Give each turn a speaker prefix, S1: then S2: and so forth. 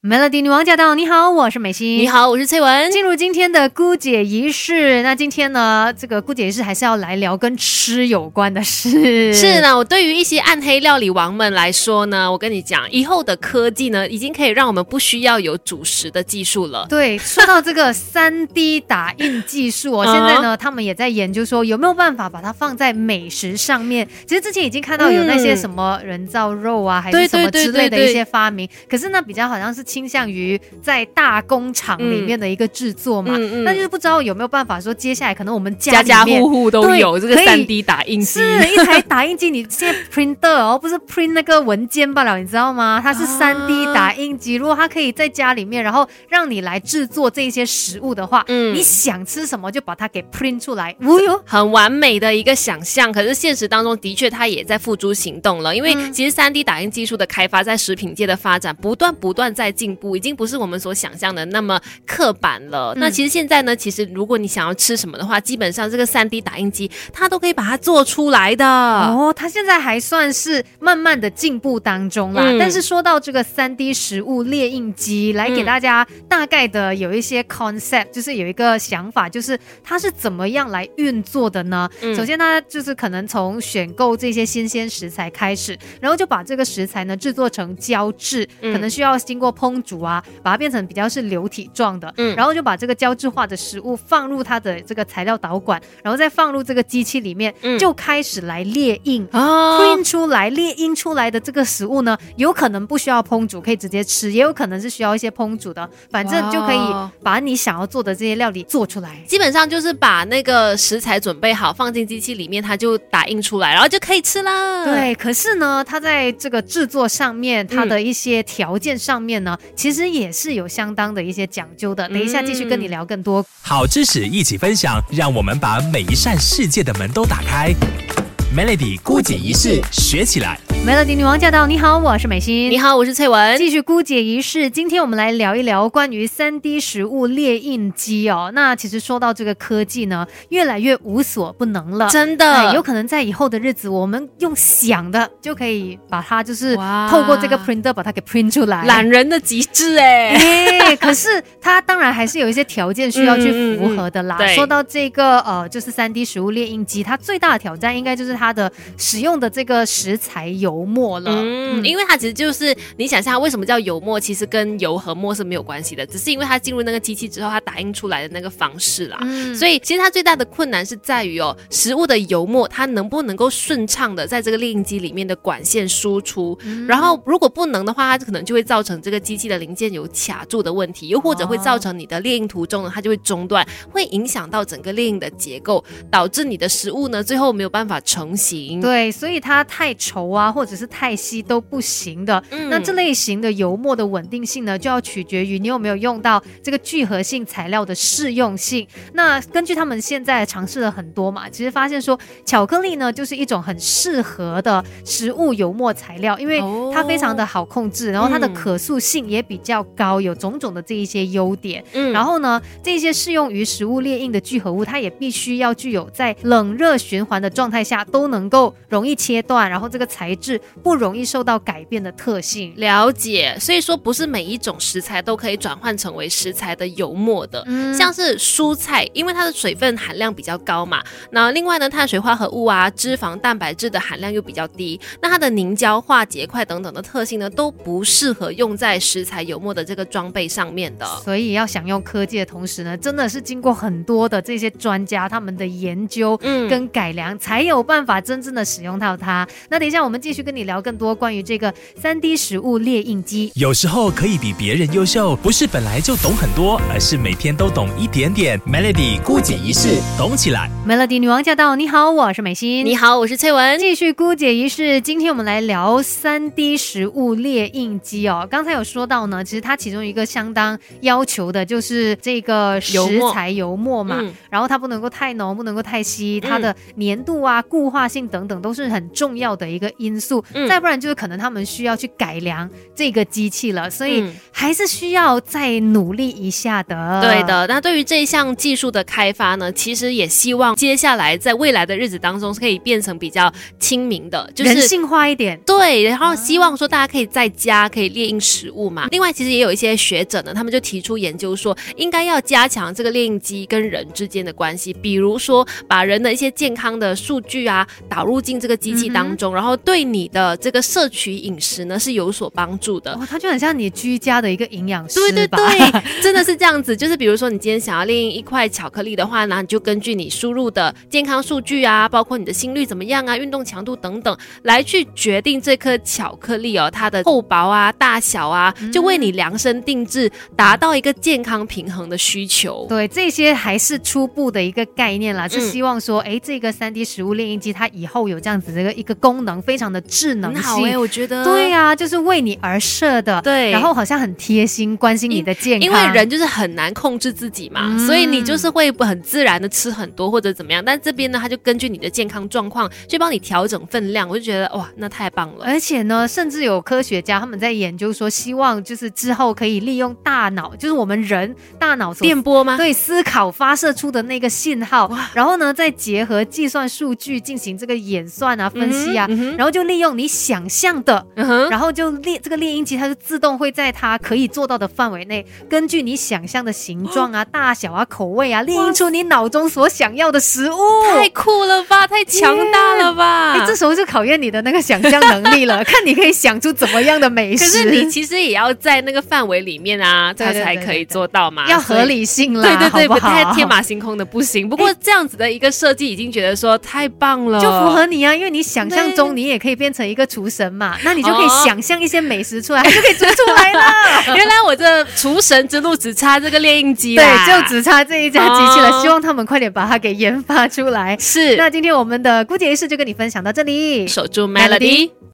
S1: Melody 女王驾到！你好，我是美心。
S2: 你好，我是翠文。
S1: 进入今天的姑姐仪式，那今天呢，这个姑姐仪式还是要来聊跟吃有关的事。
S2: 是呢，我对于一些暗黑料理王们来说呢，我跟你讲，以后的科技呢，已经可以让我们不需要有主食的技术了。
S1: 对，说到这个三 D 打印技术哦，现在呢，他们也在研究说有没有办法把它放在美食上面。其实之前已经看到有那些什么人造肉啊，还是什么之类的一些发明，可是呢，比较好像是。倾向于在大工厂里面的一个制作嘛，那就是不知道有没有办法说，接下来可能我们
S2: 家家户户都有这个三 D 打印机，
S1: 是一台打印机。你现在 printer 哦，不是 print 那个文件罢了，你知道吗？它是三 D 打印机。如果它可以在家里面，然后让你来制作这些食物的话，嗯，你想吃什么就把它给 print 出来，
S2: 哦哟，很完美的一个想象。可是现实当中的确它也在付诸行动了，因为其实三 D 打印技术的开发在食品界的发展不断不断在。进步已经不是我们所想象的那么刻板了。那其实现在呢，其实如果你想要吃什么的话，基本上这个三 D 打印机它都可以把它做出来的。哦，
S1: 它现在还算是慢慢的进步当中啦。但是说到这个三 D 食物列印机，来给大家大概的有一些 concept，就是有一个想法，就是它是怎么样来运作的呢？首先它就是可能从选购这些新鲜食材开始，然后就把这个食材呢制作成胶质，可能需要经过烹煮啊，把它变成比较是流体状的，嗯，然后就把这个胶质化的食物放入它的这个材料导管，然后再放入这个机器里面，就开始来列印啊，print 出来列印出来的这个食物呢，有可能不需要烹煮，可以直接吃，也有可能是需要一些烹煮的，反正就可以把你想要做的这些料理做出来。
S2: 基本上就是把那个食材准备好，放进机器里面，它就打印出来，然后就可以吃了。
S1: 对，可是呢，它在这个制作上面，它的一些条件上面呢。其实也是有相当的一些讲究的。等一下继续跟你聊更多
S3: 好知识，一起分享，让我们把每一扇世界的门都打开。Melody 孤解一式学起来。
S1: Melody 女王驾到！你好，我是美心。
S2: 你好，我是翠文。
S1: 继续姑姐仪式，今天我们来聊一聊关于三 D 食物列印机哦。那其实说到这个科技呢，越来越无所不能了，
S2: 真的，
S1: 有可能在以后的日子，我们用想的就可以把它就是透过这个 printer 把它给 print 出来，
S2: 懒人的极致哎。
S1: 可是它当然还是有一些条件需要去符合的啦。说到这个呃，就是三 D 食物列印机，它最大的挑战应该就是它的使用的这个食材油。油墨了，嗯，
S2: 因为它其实就是你想象为什么叫油墨，其实跟油和墨是没有关系的，只是因为它进入那个机器之后，它打印出来的那个方式啦。嗯。所以其实它最大的困难是在于哦，食物的油墨它能不能够顺畅的在这个列印机里面的管线输出，然后如果不能的话，它可能就会造成这个机器的零件有卡住的问题，又或者会造成你的列印途中呢，它就会中断，会影响到整个列印的结构，导致你的食物呢最后没有办法成型。
S1: 对，所以它太稠啊，或者是太稀都不行的。那这类型的油墨的稳定性呢，就要取决于你有没有用到这个聚合性材料的适用性。那根据他们现在尝试了很多嘛，其实发现说巧克力呢，就是一种很适合的食物油墨材料，因为它非常的好控制，然后它的可塑性也比较高，有种种的这一些优点。嗯，然后呢，这些适用于食物列印的聚合物，它也必须要具有在冷热循环的状态下都能够容易切断，然后这个材质。不容易受到改变的特性，
S2: 了解。所以说，不是每一种食材都可以转换成为食材的油墨的。嗯，像是蔬菜，因为它的水分含量比较高嘛。那另外呢，碳水化合物啊、脂肪、蛋白质的含量又比较低，那它的凝胶化结块等等的特性呢，都不适合用在食材油墨的这个装备上面的。
S1: 所以要想用科技的同时呢，真的是经过很多的这些专家他们的研究跟改良，才有办法真正的使用到它。那等一下我们继续跟你。聊更多关于这个三 D 食物列印机，
S3: 有时候可以比别人优秀，不是本来就懂很多，而是每天都懂一点点。Melody 孤姐仪式，懂起来。
S1: Melody 女王驾到！你好，我是美心。
S2: 你好，我是翠文。
S1: 继续姑姐仪式，今天我们来聊三 D 食物列印机哦。刚才有说到呢，其实它其中一个相当要求的就是这个食材油墨嘛，然后它不能够太浓，不能够太稀，它的粘度啊、固化性等等都是很重要的一个因素。素，
S2: 嗯
S1: 再不然就是可能他们需要去改良这个机器了，所以
S2: 嗯
S1: 还是需要再努力一下的。
S2: 对，的，那对于这一项技术的开发呢，其实也希望接下来在未来的日子当中是可以变成比较亲民的，就是。
S1: 人性化一点。
S2: 对，然后希望说大家可以在家可以列印食物嘛。另外，其实也有一些学者呢，他们就提出研究说，应该要加强这个列印机跟人之间的关系，比如说把人的一些健康的数据啊导入进这个机器当中，然后对你的这个摄取饮食呢是有所帮助的。
S1: 哦，它就很像你居家的一个营养师
S2: 对对对，真的是这样子。就是比如说，你今天想要列印一块巧克力的话，那你就根据你输入的健康数据啊，包括你的心率怎么样啊、运动强度等等，来去决定这颗巧克力哦它的厚薄啊、大小啊，就为你量身定制，达到一个健康平衡的需求。
S1: 对，这些还是初步的一个概念啦，是
S2: 嗯
S1: 希望说，哎、这个三 D 食物炼印机它以后有这样子的一个一个功能，非常的智能
S2: 很好。我觉得
S1: 对呀、就是为你而设的，
S2: 对
S1: 然后好像很贴心，关心你的健康，
S2: 因为人就是很难控制自己嘛，
S1: 嗯
S2: 所以你就是会很自然的吃很多或者怎么样。但这边呢，他就根据你的健康状况去帮你调整分量，我就觉得哇，那太棒了。
S1: 而且呢，甚至有科学家他们在研究说，希望就是之后可以利用大脑，就是我们人大脑所
S2: 电波吗？
S1: 对思考发射出的那个信号，然后呢，再结合计算数据进行这个演算啊、分析啊，然后就利用你想象的。然后就猎这个猎鹰机，它就自动会在它可以做到的范围内，根据你想象的形状啊、大小啊、口味啊，猎鹰出你脑中所想要的食物。
S2: 太酷了吧，太强大了吧！
S1: 哎，这时候就考验你的那个想象能力了，看你可以想出怎么样的美食可。
S2: 是你其实也要在那个范围里面啊，
S1: 对
S2: 它才可以做到嘛，
S1: 要合。理性啦，
S2: 对对对，
S1: 好不好
S2: 太天马行空的不行。不过这样子的一个设计，已经觉得说太棒了，
S1: 就符合你啊，因为你想象中你也可以变成一个厨神嘛，那你就可以
S2: 哦
S1: 想象一些美食出来，它就可以煮出来了。
S2: 原来我这厨神之路只差这个猎鹰机
S1: 对，，就只差这一家机器了，
S2: 哦
S1: 希望他们快点把它给研发出来。
S2: 是
S1: 那今天我们的姑姐仪式就跟你分享到这里，
S2: 守住 melody。